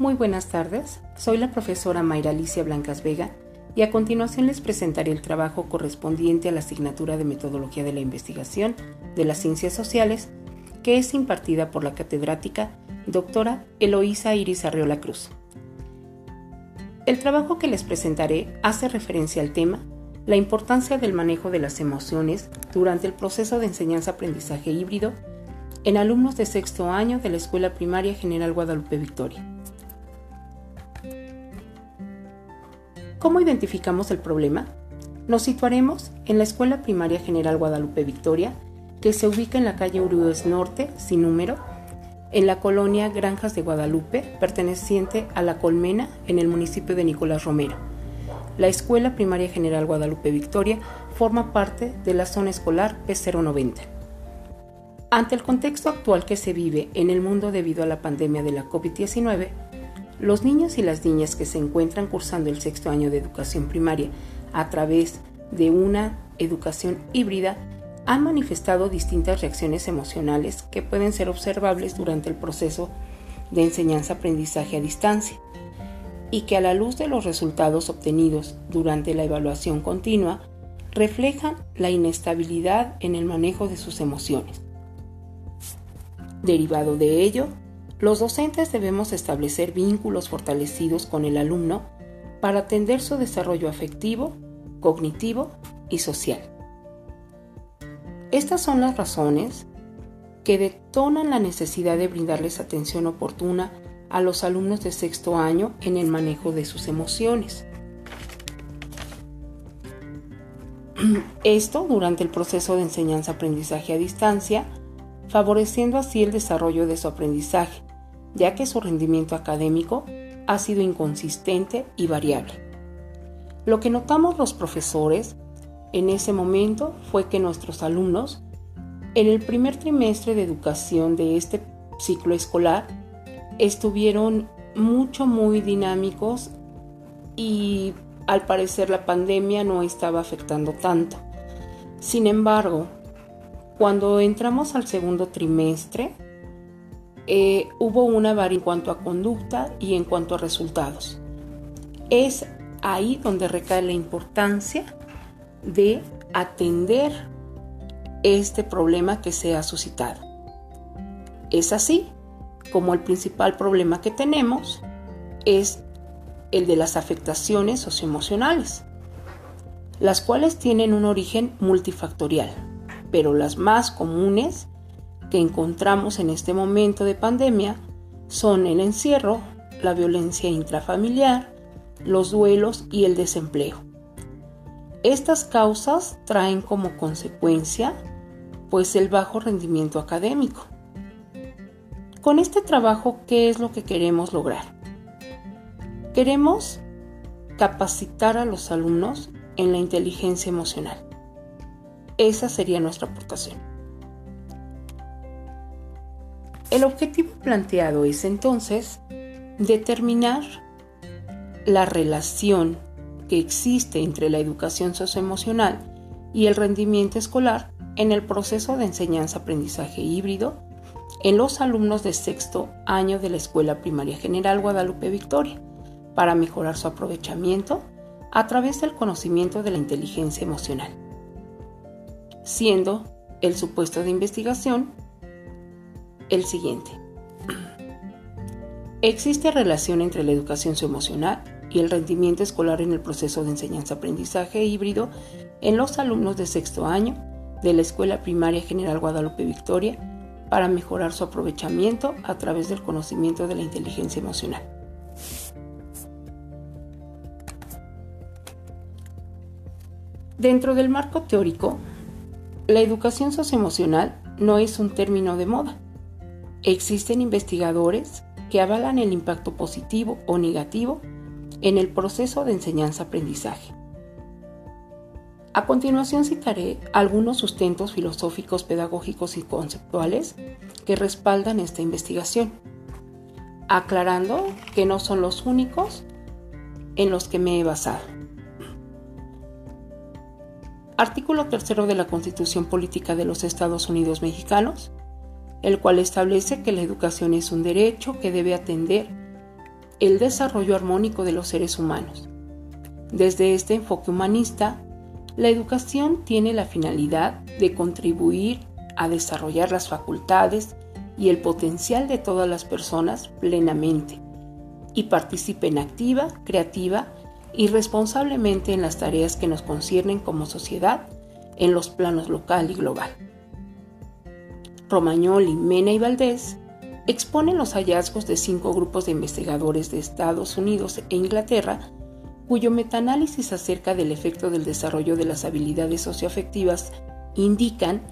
Muy buenas tardes, soy la profesora Mayra Alicia Blancas Vega y a continuación les presentaré el trabajo correspondiente a la asignatura de Metodología de la Investigación de las Ciencias Sociales que es impartida por la catedrática doctora Eloísa Iris Arreola Cruz. El trabajo que les presentaré hace referencia al tema la importancia del manejo de las emociones durante el proceso de enseñanza-aprendizaje híbrido en alumnos de sexto año de la Escuela Primaria General Guadalupe Victoria. ¿Cómo identificamos el problema? Nos situaremos en la Escuela Primaria General Guadalupe Victoria, que se ubica en la calle Urúes Norte, sin número, en la colonia Granjas de Guadalupe, perteneciente a La Colmena, en el municipio de Nicolás Romero. La Escuela Primaria General Guadalupe Victoria forma parte de la zona escolar P090. Ante el contexto actual que se vive en el mundo debido a la pandemia de la COVID-19, los niños y las niñas que se encuentran cursando el sexto año de educación primaria a través de una educación híbrida han manifestado distintas reacciones emocionales que pueden ser observables durante el proceso de enseñanza-aprendizaje a distancia y que a la luz de los resultados obtenidos durante la evaluación continua reflejan la inestabilidad en el manejo de sus emociones. Derivado de ello, los docentes debemos establecer vínculos fortalecidos con el alumno para atender su desarrollo afectivo, cognitivo y social. Estas son las razones que detonan la necesidad de brindarles atención oportuna a los alumnos de sexto año en el manejo de sus emociones. Esto durante el proceso de enseñanza-aprendizaje a distancia, favoreciendo así el desarrollo de su aprendizaje, ya que su rendimiento académico ha sido inconsistente y variable. Lo que notamos los profesores en ese momento fue que nuestros alumnos, en el primer trimestre de educación de este ciclo escolar, estuvieron mucho, muy dinámicos y al parecer la pandemia no estaba afectando tanto. Sin embargo, cuando entramos al segundo trimestre, eh, hubo una varia en cuanto a conducta y en cuanto a resultados. Es ahí donde recae la importancia de atender este problema que se ha suscitado. Es así como el principal problema que tenemos es el de las afectaciones socioemocionales, las cuales tienen un origen multifactorial, pero las más comunes que encontramos en este momento de pandemia son el encierro, la violencia intrafamiliar, los duelos y el desempleo. Estas causas traen como consecuencia pues el bajo rendimiento académico. Con este trabajo, ¿qué es lo que queremos lograr? Queremos capacitar a los alumnos en la inteligencia emocional. Esa sería nuestra aportación. El objetivo planteado es entonces determinar la relación que existe entre la educación socioemocional y el rendimiento escolar en el proceso de enseñanza-aprendizaje híbrido en los alumnos de sexto año de la Escuela Primaria General Guadalupe Victoria, para mejorar su aprovechamiento a través del conocimiento de la inteligencia emocional, siendo el supuesto de investigación el siguiente. Existe relación entre la educación socioemocional y el rendimiento escolar en el proceso de enseñanza-aprendizaje híbrido en los alumnos de sexto año de la Escuela Primaria General Guadalupe Victoria para mejorar su aprovechamiento a través del conocimiento de la inteligencia emocional. Dentro del marco teórico, la educación socioemocional no es un término de moda Existen investigadores que avalan el impacto positivo o negativo en el proceso de enseñanza-aprendizaje. A continuación citaré algunos sustentos filosóficos, pedagógicos y conceptuales que respaldan esta investigación, aclarando que no son los únicos en los que me he basado. Artículo 3 de la Constitución Política de los Estados Unidos Mexicanos el cual establece que la educación es un derecho que debe atender el desarrollo armónico de los seres humanos. Desde este enfoque humanista, la educación tiene la finalidad de contribuir a desarrollar las facultades y el potencial de todas las personas plenamente y participen activa, creativa y responsablemente en las tareas que nos conciernen como sociedad en los planos local y global. Romagnoli, Mena y Valdés exponen los hallazgos de cinco grupos de investigadores de Estados Unidos e Inglaterra cuyo metaanálisis acerca del efecto del desarrollo de las habilidades socioafectivas indican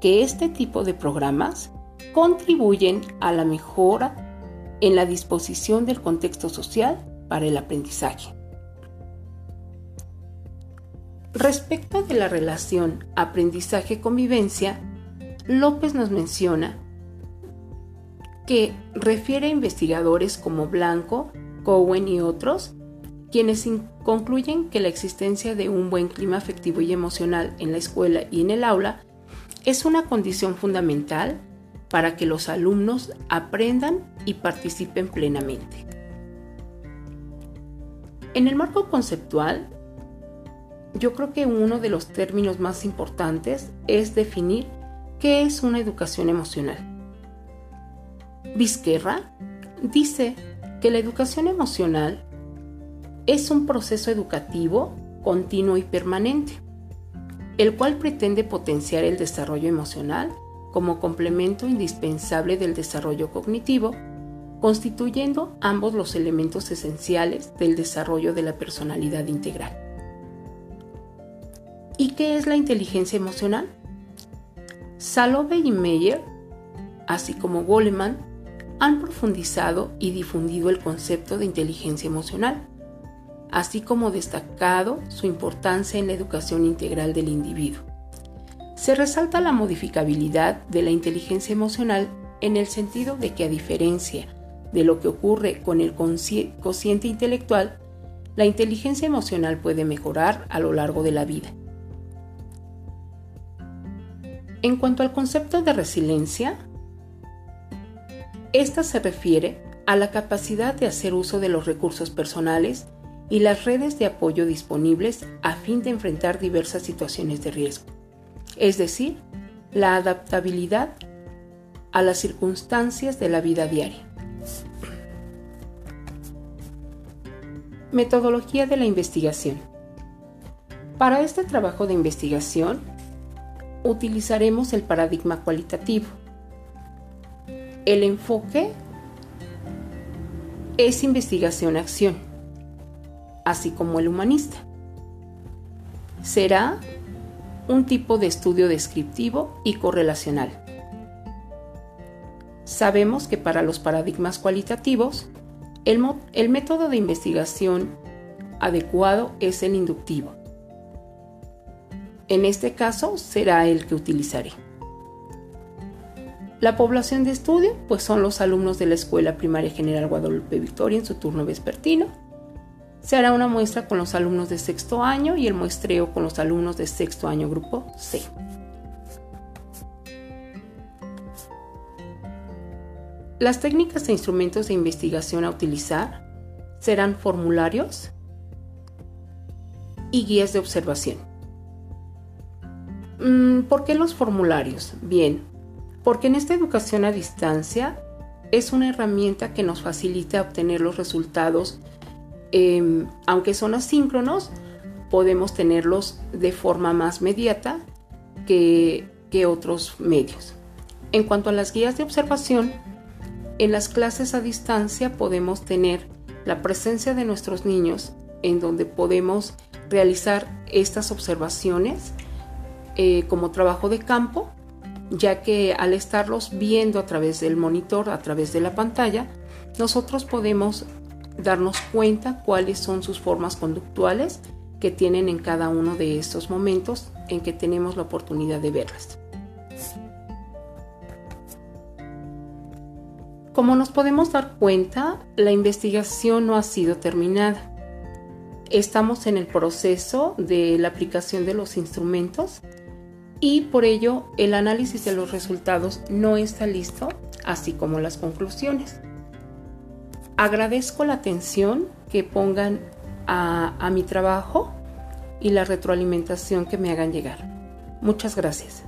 que este tipo de programas contribuyen a la mejora en la disposición del contexto social para el aprendizaje. Respecto de la relación aprendizaje-convivencia, López nos menciona que refiere a investigadores como Blanco, Cowen y otros, quienes concluyen que la existencia de un buen clima afectivo y emocional en la escuela y en el aula es una condición fundamental para que los alumnos aprendan y participen plenamente. En el marco conceptual, yo creo que uno de los términos más importantes es definir qué es una educación emocional. Vizquerra dice que la educación emocional es un proceso educativo continuo y permanente, el cual pretende potenciar el desarrollo emocional como complemento indispensable del desarrollo cognitivo, constituyendo ambos los elementos esenciales del desarrollo de la personalidad integral. ¿Y qué es la inteligencia emocional? Salove y Meyer, así como Goleman, han profundizado y difundido el concepto de inteligencia emocional, así como destacado su importancia en la educación integral del individuo se resalta la modificabilidad de la inteligencia emocional en el sentido de que a diferencia de lo que ocurre con el cociente intelectual, la inteligencia emocional puede mejorar a lo largo de la vida. En cuanto al concepto de resiliencia, esta se refiere a la capacidad de hacer uso de los recursos personales y las redes de apoyo disponibles a fin de enfrentar diversas situaciones de riesgo es decir, la adaptabilidad a las circunstancias de la vida diaria. Metodología de la investigación. Para este trabajo de investigación utilizaremos el paradigma cualitativo. El enfoque es investigación-acción, así como el humanista. Será un tipo de estudio descriptivo y correlacional. Sabemos que para los paradigmas cualitativos, el, el método de investigación adecuado es el inductivo. En este caso será el que utilizaré. La población de estudio pues son los alumnos de la Escuela Primaria General Guadalupe Victoria en su turno vespertino se hará una muestra con los alumnos de sexto año y el muestreo con los alumnos de sexto año grupo C. Las técnicas e instrumentos de investigación a utilizar serán formularios y guías de observación. Mm, ¿Por qué los formularios? Bien, porque en esta educación a distancia es una herramienta que nos facilita obtener los resultados Em, aunque son asíncronos, podemos tenerlos de forma más mediata que, que otros medios. En cuanto a las guías de observación, en las clases a distancia podemos tener la presencia de nuestros niños en donde podemos realizar estas observaciones eh, como trabajo de campo, ya que al estarlos viendo a través del monitor, a través de la pantalla, nosotros podemos darnos cuenta cuáles son sus formas conductuales que tienen en cada uno de estos momentos en que tenemos la oportunidad de verlas. Como nos podemos dar cuenta, la investigación no ha sido terminada. Estamos en el proceso de la aplicación de los instrumentos y por ello el análisis de los resultados no está listo, así como las conclusiones. Agradezco la atención que pongan a, mi trabajo y la retroalimentación que me hagan llegar. Muchas gracias.